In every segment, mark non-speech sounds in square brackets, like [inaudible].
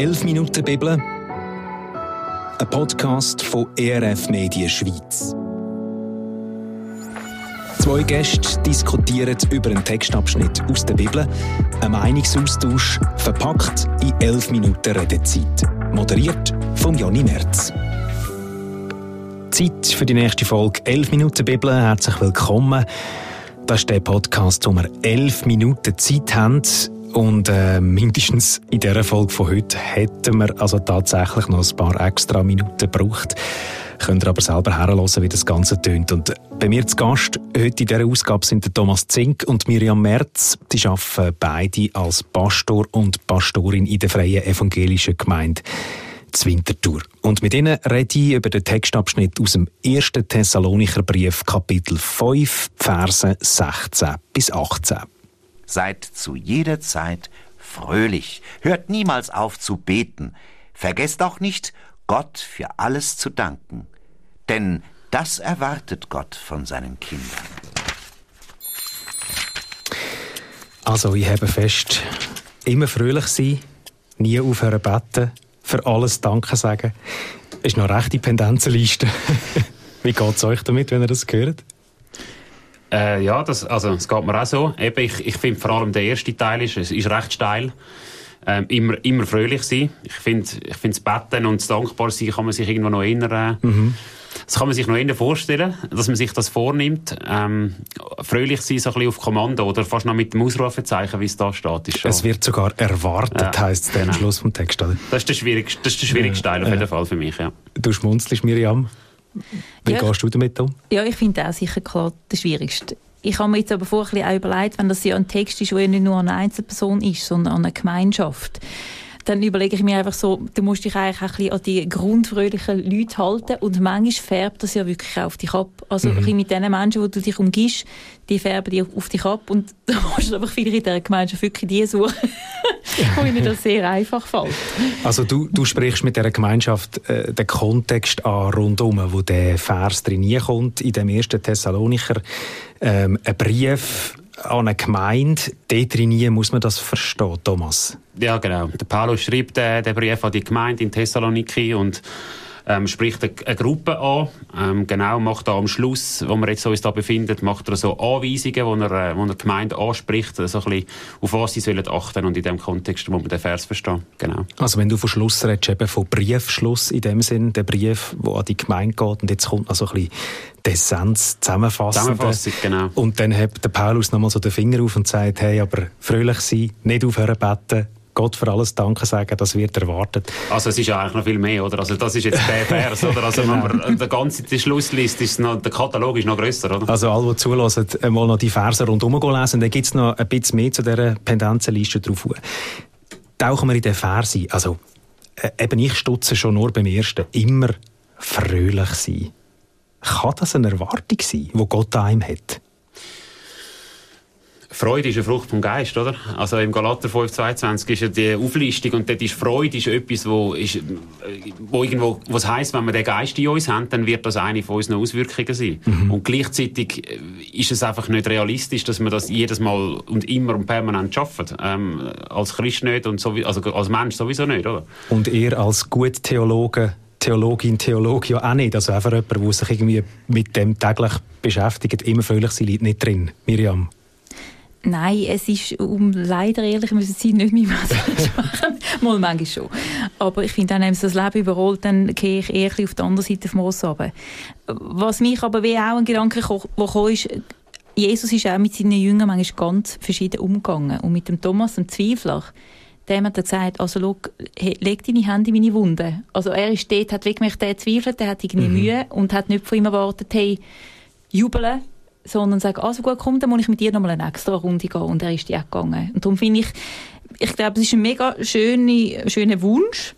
11 Minuten Bibel, ein Podcast von ERF Medien Schweiz. Zwei Gäste diskutieren über einen Textabschnitt aus der Bibel, ein Meinungsaustausch verpackt in 11 Minuten Redezeit. Moderiert von Jonny Merz. Zeit für die nächste Folge 11 Minuten Bibel. Herzlich willkommen. Das ist der Podcast, wo wir 11 Minuten Zeit haben, und äh, mindestens in dieser Folge von heute hätten wir also tatsächlich noch ein paar extra Minuten gebraucht. Könnt ihr aber selber herhören, wie das Ganze tönt. Und bei mir zu Gast heute in dieser Ausgabe sind Thomas Zink und Miriam Merz. Die arbeiten beide als Pastor und Pastorin in der Freien Evangelischen Gemeinde Zwintertour. Und mit ihnen rede ich über den Textabschnitt aus dem 1. Thessalonicher Brief, Kapitel 5, Verse 16 bis 18. Seid zu jeder Zeit fröhlich, hört niemals auf zu beten, vergesst auch nicht, Gott für alles zu danken, denn das erwartet Gott von seinen Kindern. Also, ich habe fest, immer fröhlich sein, nie aufhören beten, für alles Danke sagen. Ist noch recht die Pendenzenliste. [laughs] Wie geht es euch damit, wenn ihr das hört? Äh, ja, das, also, es geht mir auch so. Eben, ich, ich finde vor allem der erste Teil ist, ist recht steil. Ähm, immer, immer fröhlich sein. Ich finde, ich finde das Betten und das Dankbar sein kann man sich irgendwo noch erinnern. Mhm. Das kann man sich noch eher vorstellen, dass man sich das vornimmt. Ähm, fröhlich sein, so ein bisschen auf Kommando oder fast noch mit dem Ausrufezeichen, wie es da steht. Ist es wird sogar erwartet, ja, heisst es genau. am Schluss vom Text. Oder? Das ist der schwierigste, das ist der schwierigste Teil auf jeden Fall für mich. Ja. Du schmunzelst, Miriam. Wie ja, gehst du damit um? Ja, ich finde auch sicher klar der schwierigste. Ich habe mir jetzt aber vorher auch überlegt, wenn das ja ein Text ist, der nicht nur eine Einzelperson ist, sondern eine Gemeinschaft dann überlege ich mir einfach so, du musst dich eigentlich auch ein bisschen an die grundfröhlichen Leute halten und manchmal färbt das ja wirklich auf dich ab. Also mhm. mit den Menschen, wo du dich umgibst, die färben dich auf dich ab und [laughs] da musst du einfach viele in dieser Gemeinschaft wirklich die suchen, [laughs] wo ihnen das sehr einfach fällt. Also du, du sprichst mit dieser Gemeinschaft äh, den Kontext an rundum, wo der Vers drin kommt, in dem ersten Thessalonicher ähm, ein Brief an eine Gemeinde, dort drin muss man das verstehen, Thomas. Ja, genau. Der Paulus schreibt äh, den Brief an die Gemeinde in Thessaloniki und ähm, spricht eine, eine, Gruppe an. Ähm, genau, macht da am Schluss, wo wir jetzt uns da befinden, macht er so Anweisungen, wo er, äh, wo er die Gemeinde anspricht, so ein bisschen, auf was sie sollen achten und in dem Kontext muss man den Vers verstehen. Genau. Also wenn du von Schluss redest, eben von Briefschluss in dem Sinn, der Brief, der an die Gemeinde geht und jetzt kommt noch so ein bisschen die Essenz zusammenfassen. Zusammenfassung, genau. Und dann hebt der Paulus nochmal so den Finger auf und sagt, hey, aber fröhlich sein, nicht aufhören beten, Gott für alles Danke sagen, das wird erwartet. Also es ist ja eigentlich noch viel mehr, oder? Also das ist jetzt der Vers, oder? Also genau. man der ganze die Schlussliste ist noch, der Katalog ist noch grösser, oder? Also alle, die zulassen, mal noch die Verse rundherum lesen, dann gibt es noch ein bisschen mehr zu dieser Pendenzenliste drauf. Tauchen wir in den Vers ein. Also äh, eben ich stutze schon nur beim ersten. Immer fröhlich sein. Kann das eine Erwartung sein, die Gott an einem hat? Freude ist eine Frucht vom Geist, oder? Also im Galater 5,22 ist ja die Auflistung und dort ist Freude ist etwas, wo, ist, wo irgendwo, was heisst, wenn wir den Geist in uns haben, dann wird das eine von unseren Auswirkungen sein. Mhm. Und gleichzeitig ist es einfach nicht realistisch, dass wir das jedes Mal und immer und permanent schaffen. Ähm, als Christ nicht und so, also als Mensch sowieso nicht, oder? Und ihr als gut Theologe Theologin, Theologe ja auch nicht. Also einfach jemand, der sich irgendwie mit dem täglich beschäftigt, immer völlig sein Leid nicht drin. Miriam. Nein, es ist, um leider ehrlich müssen Sie nicht mehr was [laughs] machen. Mal manchmal schon. Aber ich finde, wenn das Leben überholt, dann gehe ich eher auf die andere Seite vom Ross runter. Was mich aber wie auch ein Gedanke gekommen ist, Jesus ist auch mit seinen Jüngern manchmal ganz verschieden umgegangen. Und mit dem Thomas, dem Zweifler, dem hat er gesagt, also schau, leg deine Hände in meine Wunde. Also er ist dort, hat wirklich der zweifelt, der hat irgendwie mhm. Mühe und hat nicht von ihm erwartet, hey, jubeln, sondern sagen, also gut, komm, dann muss ich mit dir nochmal eine extra Runde gehen. Und er ist die auch gegangen. Und darum finde ich, ich glaube, es ist ein mega schöner, schöner Wunsch,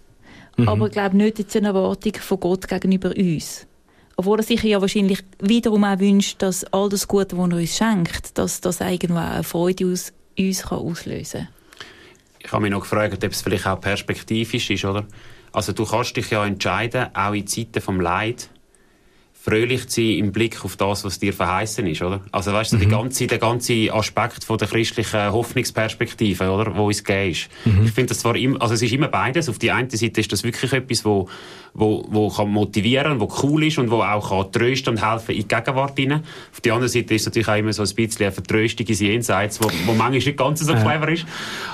mhm. aber ich glaube nicht jetzt eine Erwartung von Gott gegenüber uns. Obwohl er sich ja wahrscheinlich wiederum auch wünscht, dass all das Gute, was er uns schenkt, dass das irgendwo eine Freude aus uns kann auslösen kann. Ich habe mich noch gefragt, ob es vielleicht auch perspektivisch ist, oder? Also du kannst dich ja entscheiden, auch in Zeiten vom Leid, fröhlich zu sein im Blick auf das, was dir verheißen ist, oder? Also weißt du, mhm. ganze, der ganze Aspekt von der christlichen Hoffnungsperspektive, oder, wo uns gegeben ist. Mhm. Ich finde das zwar immer, also es ist immer beides. Auf die eine Seite ist das wirklich etwas, wo, wo, wo kann motivieren, wo cool ist und wo auch kann trösten und helfen in die Gegenwart hinein. Auf die andere Seite ist es natürlich auch immer so ein bisschen eine Vertröstung ins Jenseits, wo, wo manchmal nicht ganz so clever ist.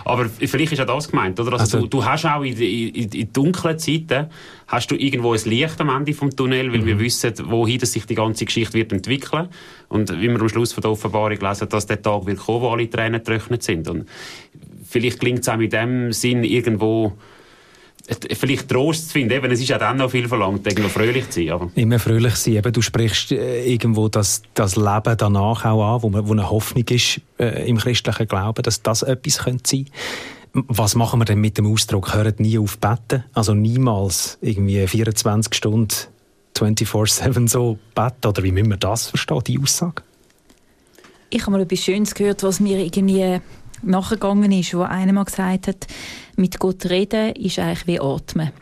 Aber vielleicht ist auch das gemeint, oder? Also, also du, du hast auch in, in, in dunklen Zeiten hast du irgendwo ein Licht am Ende vom Tunnel, weil mhm. wir wissen, wohin sich die ganze Geschichte wird entwickeln. Und wie wir am Schluss von der Offenbarung lesen, dass der Tag wird kommen, wo alle Tränen getrocknet sind. Und vielleicht klingt es auch in dem Sinn irgendwo vielleicht Trost zu finden. Eben, es ist ja dann noch viel verlangt, irgendwo fröhlich zu sein. Aber. Immer fröhlich sein. Eben, du sprichst äh, irgendwo das, das Leben danach auch an, wo, man, wo eine Hoffnung ist äh, im christlichen Glauben, dass das etwas könnte sein könnte. Was machen wir denn mit dem Ausdruck, hört nie auf beten? Also niemals irgendwie 24 Stunden 24-7 so beten? Oder wie müssen wir das verstehen, die Aussage? Ich habe mal etwas Schönes gehört, was mir irgendwie nachgegangen ist, wo einer mal gesagt hat, mit Gott reden ist eigentlich wie atmen.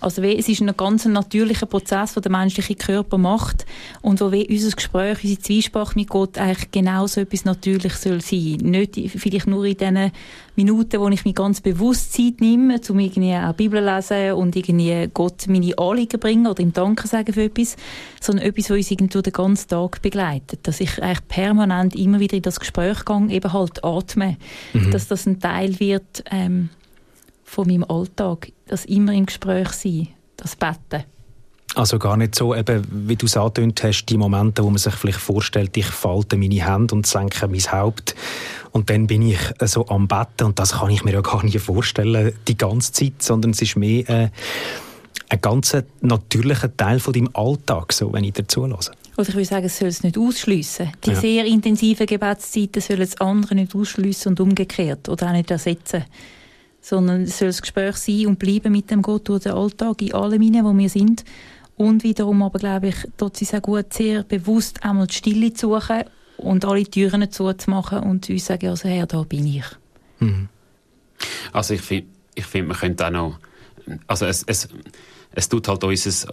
Also wie, es ist ein ganz natürlicher Prozess, den der menschliche Körper macht und wo wie unser Gespräch, unsere Zwiesprache mit Gott eigentlich genau so etwas natürlich soll sein. Nicht vielleicht nur in diesen Minuten, wo ich mir ganz bewusst Zeit nehme, um irgendwie auch Bibel lesen und irgendwie Gott meine Anliegen bringen oder ihm Danke sagen für etwas, sondern etwas, was uns irgendwo den ganzen Tag begleitet. Dass ich eigentlich permanent immer wieder in das Gespräch gehe, eben halt atme. Mhm. Dass das ein Teil wird, ähm, von meinem Alltag, das immer im Gespräch sein, das Betten. Also gar nicht so, eben, wie du es angetönt hast, die Momente, wo man sich vielleicht vorstellt, ich falte meine Hände und senke mein Haupt und dann bin ich äh, so am Betten und das kann ich mir ja gar nicht vorstellen, die ganze Zeit, sondern es ist mehr äh, ein ganz natürlicher Teil von deinem Alltag, so, wenn ich dazu lasse. Oder ich würde sagen, es soll es nicht ausschliessen. Die ja. sehr intensiven Gebetszeiten sollen das andere nicht ausschliessen und umgekehrt oder auch nicht ersetzen sondern es soll ein Gespräch sein und bleiben mit dem Gott durch den Alltag, in allem hinein, wo wir sind. Und wiederum aber, glaube ich, dort ist es auch gut, sehr bewusst einmal die Stille zu suchen und alle Türen zuzumachen und uns sagen, also Herr, da bin ich. Mhm. Also ich finde, ich find, man könnte auch noch, also es, es, es tut halt unser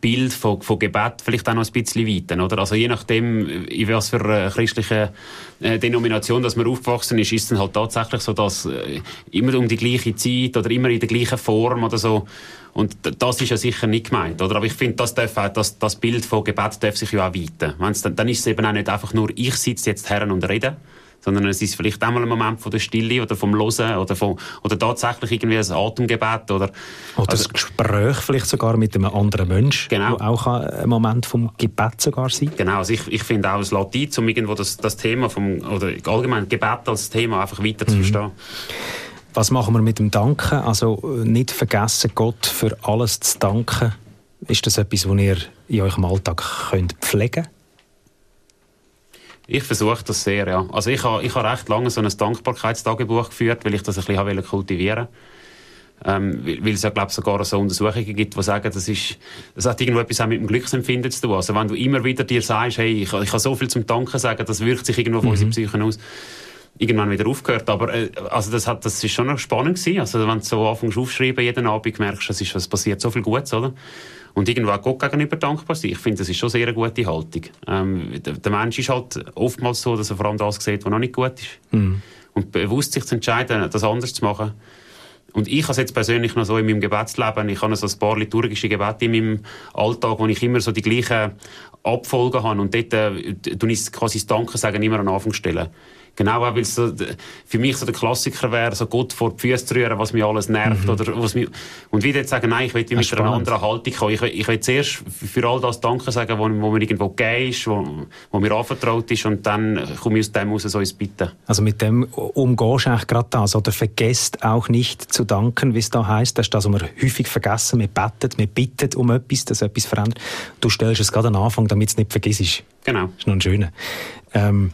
Bild von, von Gebet vielleicht auch noch ein bisschen weiten, oder? Also je nachdem, in was für eine christliche äh, Denomination dass man aufgewachsen ist, ist es dann halt tatsächlich so, dass äh, immer um die gleiche Zeit oder immer in der gleichen Form oder so und das ist ja sicher nicht gemeint, oder? Aber ich finde, das, das, das Bild von Gebet darf sich ja auch weiten. Dann, dann ist es eben auch nicht einfach nur, ich sitze jetzt her und rede, sondern es ist vielleicht einmal ein Moment von der Stille oder vom Losen oder, vom, oder tatsächlich irgendwie ein Atemgebet oder... Oder also, ein Gespräch vielleicht sogar mit einem anderen Menschen, genau. auch ein Moment vom Gebet sogar sein Genau, also ich, ich finde auch, lässt ein, um irgendwo das, das Thema vom, oder allgemein Gebet als Thema einfach weiter zu mhm. verstehen. Was machen wir mit dem Danken? Also nicht vergessen, Gott für alles zu danken. Ist das etwas, was ihr in eurem Alltag könnt pflegen könnt? Ich versuche das sehr, ja. Also ich habe ich ha recht lange so ein Dankbarkeitstagebuch geführt, weil ich das ein bisschen kultivieren wollte. Ähm, weil es ja, glaube sogar so Untersuchungen gibt, die sagen, das, ist, das hat irgendwo etwas auch mit dem Glücksempfinden zu tun. Also wenn du immer wieder dir sagst, hey, ich, ich habe so viel zum Danken sagen, das wirkt sich irgendwo auf mhm. unsere Psyche aus irgendwann wieder aufgehört. Aber äh, also das, hat, das ist schon noch spannend gewesen. Also wenn du so anfängst aufschreiben jeden Abend, merkst du, es, ist, es passiert so viel Gutes, oder? und irgendwo auch Gott gegenüber dankbar sein. Ich finde, das ist schon sehr eine gute Haltung. Ähm, der, der, Mensch ist halt oftmals so, dass er vor allem das sieht, was noch nicht gut ist. Mhm. Und bewusst sich zu entscheiden, das anders zu machen. Und ich habe es jetzt persönlich noch so in meinem Gebetsleben, ich habe so ein paar liturgische Gebete in meinem Alltag, wo ich immer so die gleichen Abfolgen habe und dort äh, tue ich quasi das Danke sagen immer an den Anfang stellen. Genau, weil es so, für mich so der Klassiker wäre, so Gott vor die Füße zu rühren, was mich alles nervt. Mhm. Oder was mich, und wieder jetzt sagen, nein, ich will mit einer anderen Haltung kommen. Ich will, ich will zuerst für all das Danke sagen, wo, wo mir irgendwo gegeben ist, wo, wo mir anvertraut ist und dann komme ich aus dem raus so ins Bitten. Also mit dem umgehst du eigentlich gerade das, oder vergesst auch nicht zu danken, wie es da heisst. Das ist das, was wir häufig vergessen. Wir beten, wir bitten um etwas, dass etwas verändert. Du stellst es gerade am Anfang, damit es nicht vergisst. Genau. Das ist noch ein schöner. Ähm,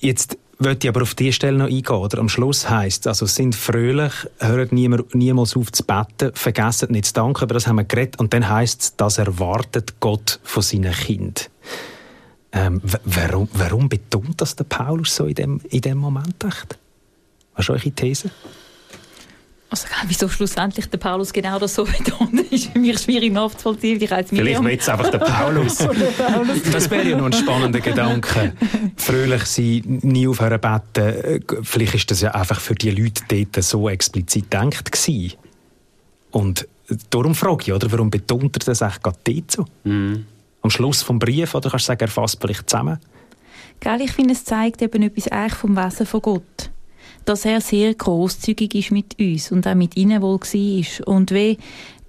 Jetzt wollte ich aber auf diese Stelle noch eingehen. Oder? Am Schluss heisst also sind fröhlich, hört niemals auf zu beten, vergessen nicht zu danken, aber das haben wir geredet. Und dann heisst es, das erwartet Gott von seinen Kind. Ähm, warum, warum betont das der Paulus so in dem, in dem Moment echt? Was ist eure These? Also, wieso schlussendlich der Paulus genau das so [laughs] betont, ist für mich schwierig nachzuvollziehen. Ich Vielleicht will es einfach [laughs] der Paulus. das wäre ja noch ein spannender Gedanke. Fröhlich sein, nie aufhören beten. Vielleicht ist das ja einfach für die Leute dort so explizit gedacht gewesen. Und darum frage ich, oder, warum betont er das eigentlich gerade dort so? Mm. Am Schluss vom Brief, oder kannst du sagen, er fasst vielleicht zusammen? Gell, ich finde, es zeigt eben etwas eigentlich vom Wesen von Gott. Dass er sehr großzügig ist mit uns und auch mit ihnen wohl war. Und wie,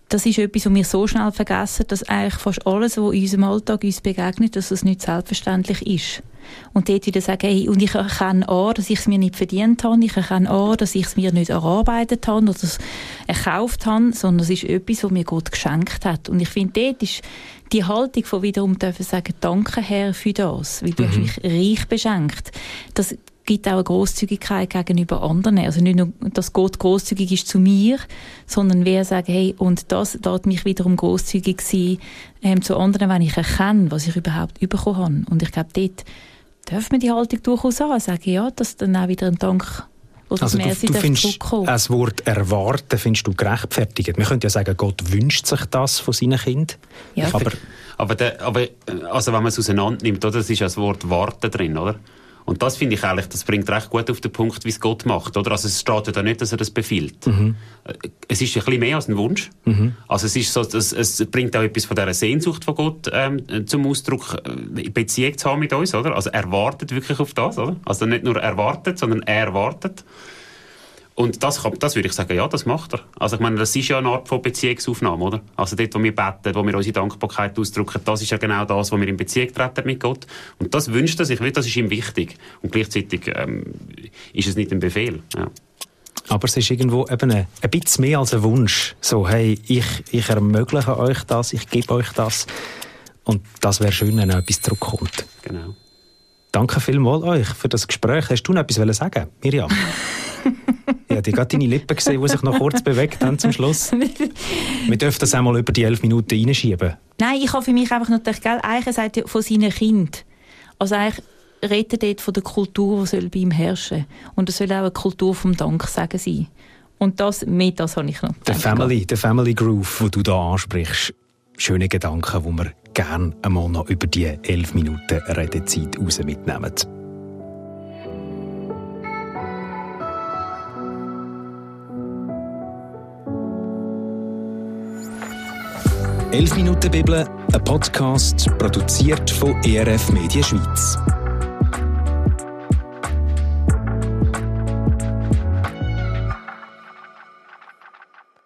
das ist etwas, was wir so schnell vergessen, dass eigentlich fast alles, was in unserem Alltag uns begegnet, dass es nicht selbstverständlich ist. Und dort wieder sagen, hey, und ich erkenne an, dass ich es mir nicht verdient habe, ich erkenne an, dass ich es mir nicht erarbeitet habe oder erkauft habe, sondern es ist etwas, was mir Gott geschenkt hat. Und ich finde, dort ist die Haltung von wiederum dürfen sagen, danke Herr für das, weil du mhm. hast mich reich beschenkt. Das gibt auch eine Großzügigkeit gegenüber anderen. Also nicht nur, dass Gott großzügig ist zu mir, sondern wir sagen, hey, und das darf mich wiederum großzügig sein ähm, zu anderen, wenn ich erkenne, was ich überhaupt bekommen habe. Und ich glaube, dort darf man die Haltung durchaus an, sagen, ja, das dann auch wieder ein Dank oder also mehr du, du findest das Wort erwarten findest du gerechtfertigt. Man könnte ja sagen, Gott wünscht sich das von seinen Kindern. Ja, aber, aber, der, aber also wenn man es auseinander nimmt, oder, das ist ja das Wort warten drin, oder? Und das finde ich eigentlich, das bringt recht gut auf den Punkt, wie es Gott macht, oder? Also es steht ja da nicht, dass er das befiehlt. Mhm. Es ist ein bisschen mehr als ein Wunsch. Mhm. Also es ist so, es, es bringt auch etwas von dieser Sehnsucht von Gott ähm, zum Ausdruck, äh, Beziehung zu haben mit uns, oder? Also er wartet wirklich auf das, oder? Also nicht nur erwartet, sondern er wartet. Und das, kann, das würde ich sagen, ja, das macht er. Also ich meine, das ist ja eine Art von Beziehungsaufnahme, oder? Also dort, wo wir beten, wo wir unsere Dankbarkeit ausdrücken, das ist ja genau das, wo wir in Beziehung treten mit Gott. Und das wünscht er sich, das ist ihm wichtig. Und gleichzeitig ähm, ist es nicht ein Befehl. Ja. Aber es ist irgendwo eben ein, ein bisschen mehr als ein Wunsch. So, hey, ich, ich ermögliche euch das, ich gebe euch das. Und das wäre schön, wenn etwas zurückkommt. Genau. Danke vielmals euch für das Gespräch. Hast du noch etwas sagen Miriam? [laughs] Ich habe gerade deine Lippen gesehen, die sich noch kurz [laughs] bewegt haben zum Schluss. Wir dürfen das einmal über die elf Minuten reinschieben. Nein, ich habe für mich einfach noch gedacht, gell, eigentlich sagt von seinen Kindern. Also eigentlich redet dort von der Kultur, die soll bei ihm herrschen Und es soll auch eine Kultur vom Danksagen sein. Und das, mit das habe ich noch Der Family, der Family Groove, den du da ansprichst, schöne Gedanken, die wir gerne einmal noch über die elf Minuten Redezeit raus mitnehmen. 11 Minuten Bibel, ein Podcast produziert von ERF Media Schweiz.